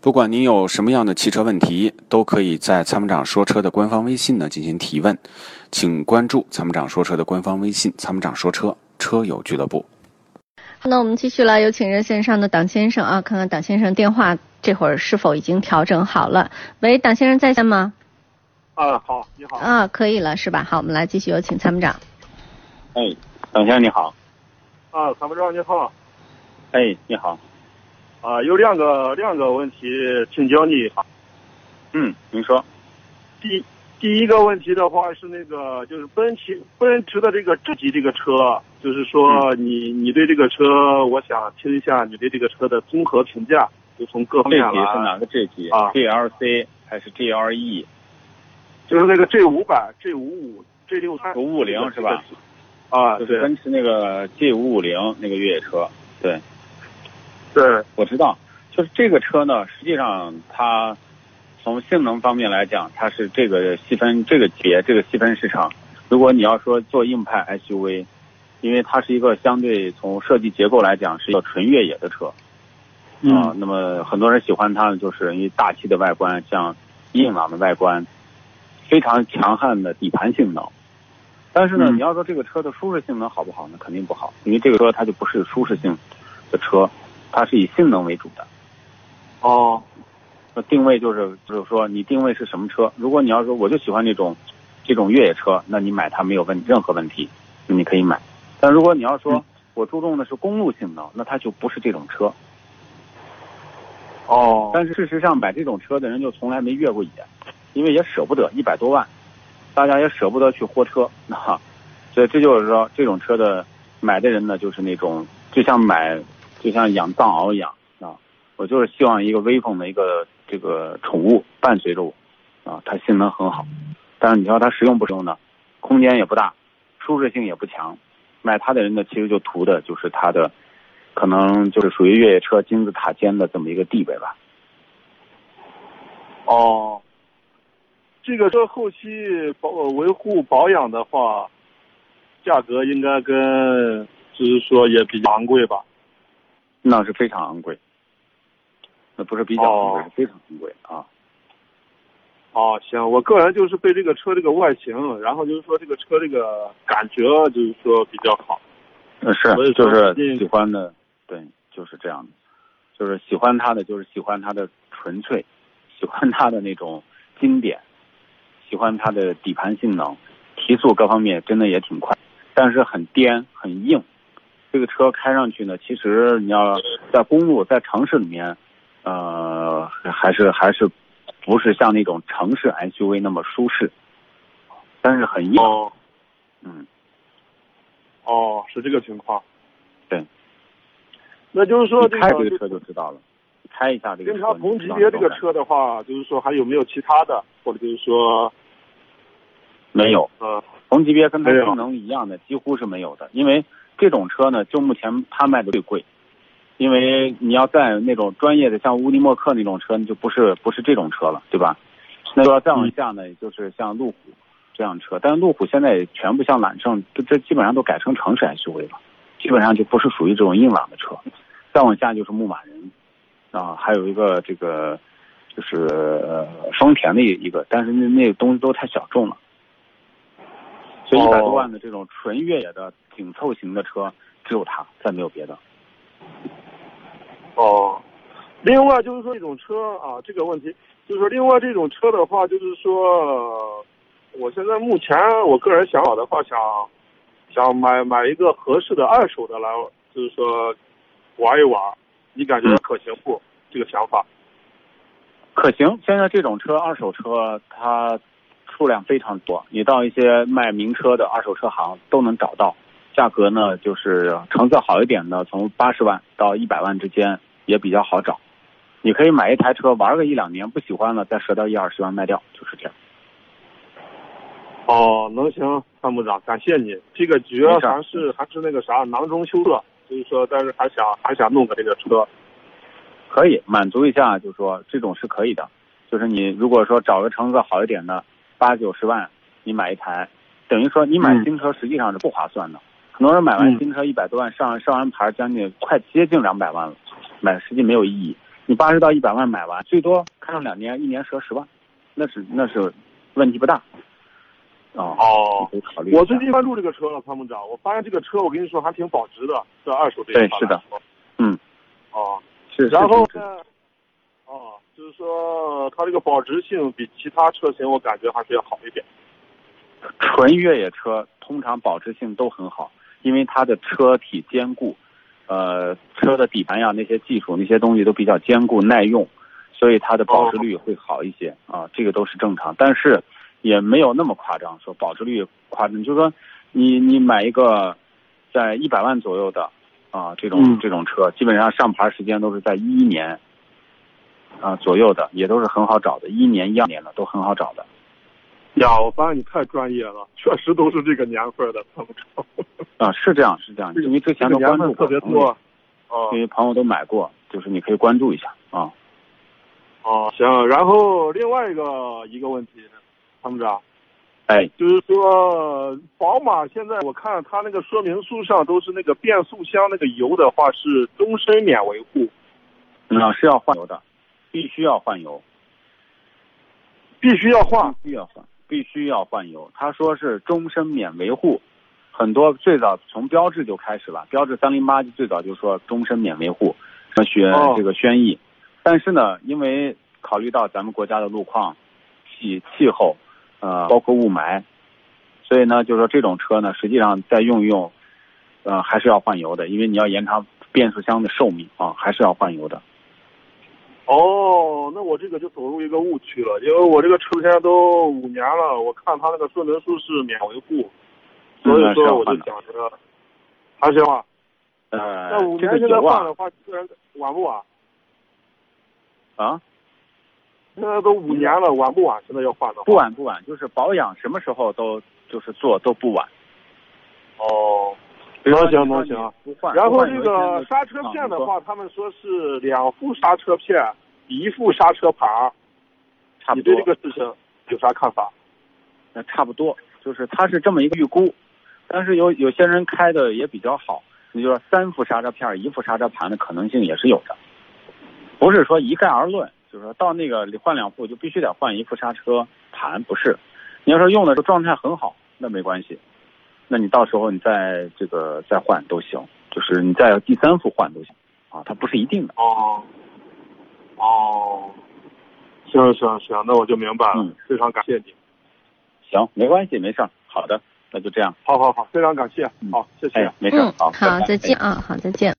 不管您有什么样的汽车问题，都可以在参谋长说车的官方微信呢进行提问，请关注参谋长说车的官方微信“参谋长说车车友俱乐部”。好，那我们继续来有请热线上的党先生啊，看看党先生电话这会儿是否已经调整好了。喂，党先生在线吗？啊，好，你好。啊，可以了是吧？好，我们来继续有请参谋长。哎，党先生你好。啊，参谋长你好。哎，你好。啊，有两个两个问题请教你。嗯，您说。第第一个问题的话是那个，就是奔驰奔驰的这个 G 级这个车，就是说你你对这个车，我想听一下你对这个车的综合评价，就从各方面来。这级是哪个 G 级啊？GLC 还是 GLE？就是那个 G 五百、G 五五、G 六三。五五零是吧？啊，就是奔驰那个 G 五五零那个越野车，对。对，我知道，就是这个车呢，实际上它从性能方面来讲，它是这个细分这个级别这个细分市场。如果你要说做硬派 SUV，因为它是一个相对从设计结构来讲是一个纯越野的车，啊，那么很多人喜欢它呢，就是因为大气的外观，像硬朗的外观，非常强悍的底盘性能。但是呢，你要说这个车的舒适性能好不好呢？肯定不好，因为这个车它就不是舒适性的车。它是以性能为主的，哦，那定位就是就是说你定位是什么车？如果你要说我就喜欢这种这种越野车，那你买它没有问任何问题，那你可以买。但如果你要说我注重的是公路性能，那它就不是这种车。哦，但是事实上买这种车的人就从来没越过野，因为也舍不得一百多万，大家也舍不得去豁车，哈，所以这就是说这种车的买的人呢，就是那种就像买。就像养藏獒一样啊，我就是希望一个威风的一个这个宠物伴随着我啊，它性能很好，但是你说它实用不实用呢？空间也不大，舒适性也不强，买它的人呢，其实就图的就是它的可能就是属于越野车金字塔尖的这么一个地位吧。哦，这个车后期保维护保养的话，价格应该跟就是说也比较昂贵吧？那是非常昂贵，那不是比较昂贵，是非常昂贵啊。哦，行，我个人就是被这个车这个外形，然后就是说这个车这个感觉就是说比较好。呃，是，就是喜欢的，对，就是这样的，就是喜欢它的，就是喜欢它的纯粹，喜欢它的那种经典，喜欢它的底盘性能，提速各方面真的也挺快，但是很颠，很硬。这个车开上去呢，其实你要在公路、在城市里面，呃，还是还是不是像那种城市 SUV 那么舒适，但是很硬。嗯。哦，是这个情况。对。那就是说，开这个车就知道了。开一下这个。跟它同级别这个车的话，就是说还有没有其他的，或者就是说没有。呃，同级别跟它性能一样的几乎是没有的，因为。这种车呢，就目前它卖的最贵，因为你要在那种专业的像乌尼莫克那种车，你就不是不是这种车了，对吧？那要再往下呢，就是像路虎这样车，但是路虎现在全部像揽胜，这这基本上都改成城市 SUV 了，基本上就不是属于这种硬朗的车。再往下就是牧马人，啊，还有一个这个就是丰田的一个，但是那那个东西都太小众了。所以一百多万的这种纯越野的紧凑型的车，只有它，再没有别的。哦，另外就是说这种车啊，这个问题就是说，另外这种车的话，就是说，我现在目前我个人想法的话，想想买买一个合适的二手的来，就是说玩一玩，你感觉可行不？这个想法可行。现在这种车，二手车它。数量非常多，你到一些卖名车的二手车行都能找到，价格呢就是成色好一点的，从八十万到一百万之间也比较好找。你可以买一台车玩个一两年，不喜欢了再折掉一二十万卖掉，就是这样。哦，能行，参谋长，感谢你。这个主要还是还是那个啥囊中羞涩，所以说，但是还想还想弄个这个车，可以满足一下，就是说这种是可以的。就是你如果说找个成色好一点的。八九十万，你买一台，等于说你买新车实际上是不划算的。很多人买完新车一百多万上上完牌，将近快接近两百万了，买实际没有意义。你八十到一百万买完，最多开上两年，一年折十万，那是那是问题不大。哦，哦，你可以考虑。我最近关注这个车了，参谋长，我发现这个车我跟你说还挺保值的，这二手这一块对是的。嗯，哦，是，然后呢，哦，就是说它这个保值性比其他车型我感觉还是要好一点。纯越野车通常保值性都很好，因为它的车体坚固，呃，车的底盘呀那些技术那些东西都比较坚固耐用，所以它的保值率会好一些啊，这个都是正常，但是也没有那么夸张，说保值率夸张，就是说你你买一个在一百万左右的啊这种、嗯这种车，基本上上牌时间都是在一一年啊左右的，也都是很好找的，一年一二年的都很好找的。呀，我发现你太专业了，确实都是这个年份的。啊，是这样，是这样，因为之前这个年份都关注过，特别多。哦因为朋友都买过，就是你可以关注一下啊。哦，行。然后另外一个一个问题，参谋长，哎，就是说宝马现在我看它那个说明书上都是那个变速箱那个油的话是终身免维护，那是要换油的，必须要换油，必须要换。必须要换，必须要换油。他说是终身免维护，很多最早从标致就开始了，标致三零八最早就说终身免维护，什么宣哦这个轩逸，但是呢，因为考虑到咱们国家的路况、气气候，呃，包括雾霾，所以呢，就是说这种车呢，实际上再用一用，呃，还是要换油的，因为你要延长变速箱的寿命啊，还是要换油的。哦，那我这个就走入一个误区了，因为我这个车现在都五年了，我看他那个说明书是免维护，所以说我就想着还是要换。呃那五，年现在换的话，个人晚不晚？啊，现在都五年了，晚不晚？现在要换的话？不。晚不晚，就是保养什么时候都就是做都不晚。哦，能行能行不换，然后这个刹车片的，啊话，他们说是两副刹车片，一副刹车盘差不多你对这，个事情有啥看法？那差不多，就是它是这么一个预估，但是有有些人开的也比较好，你就说三副刹车片、一副刹车盘的可能性也是有的，不是说一概而论，就是说到那个换两副就必须得换一副刹车盘，不是。你要说用的时候状态很好，那没关系，那你到时候你再这个再换都行，就是你再第三副换都行，啊，它不是一定的。哦，哦，行行行，那我就明白了，嗯非常感谢你。行，没关系，没事儿，好的，那就这样，好好好，非常感谢，嗯好，谢谢。哎，没事儿嗯，，好，好，再见啊，好，再见。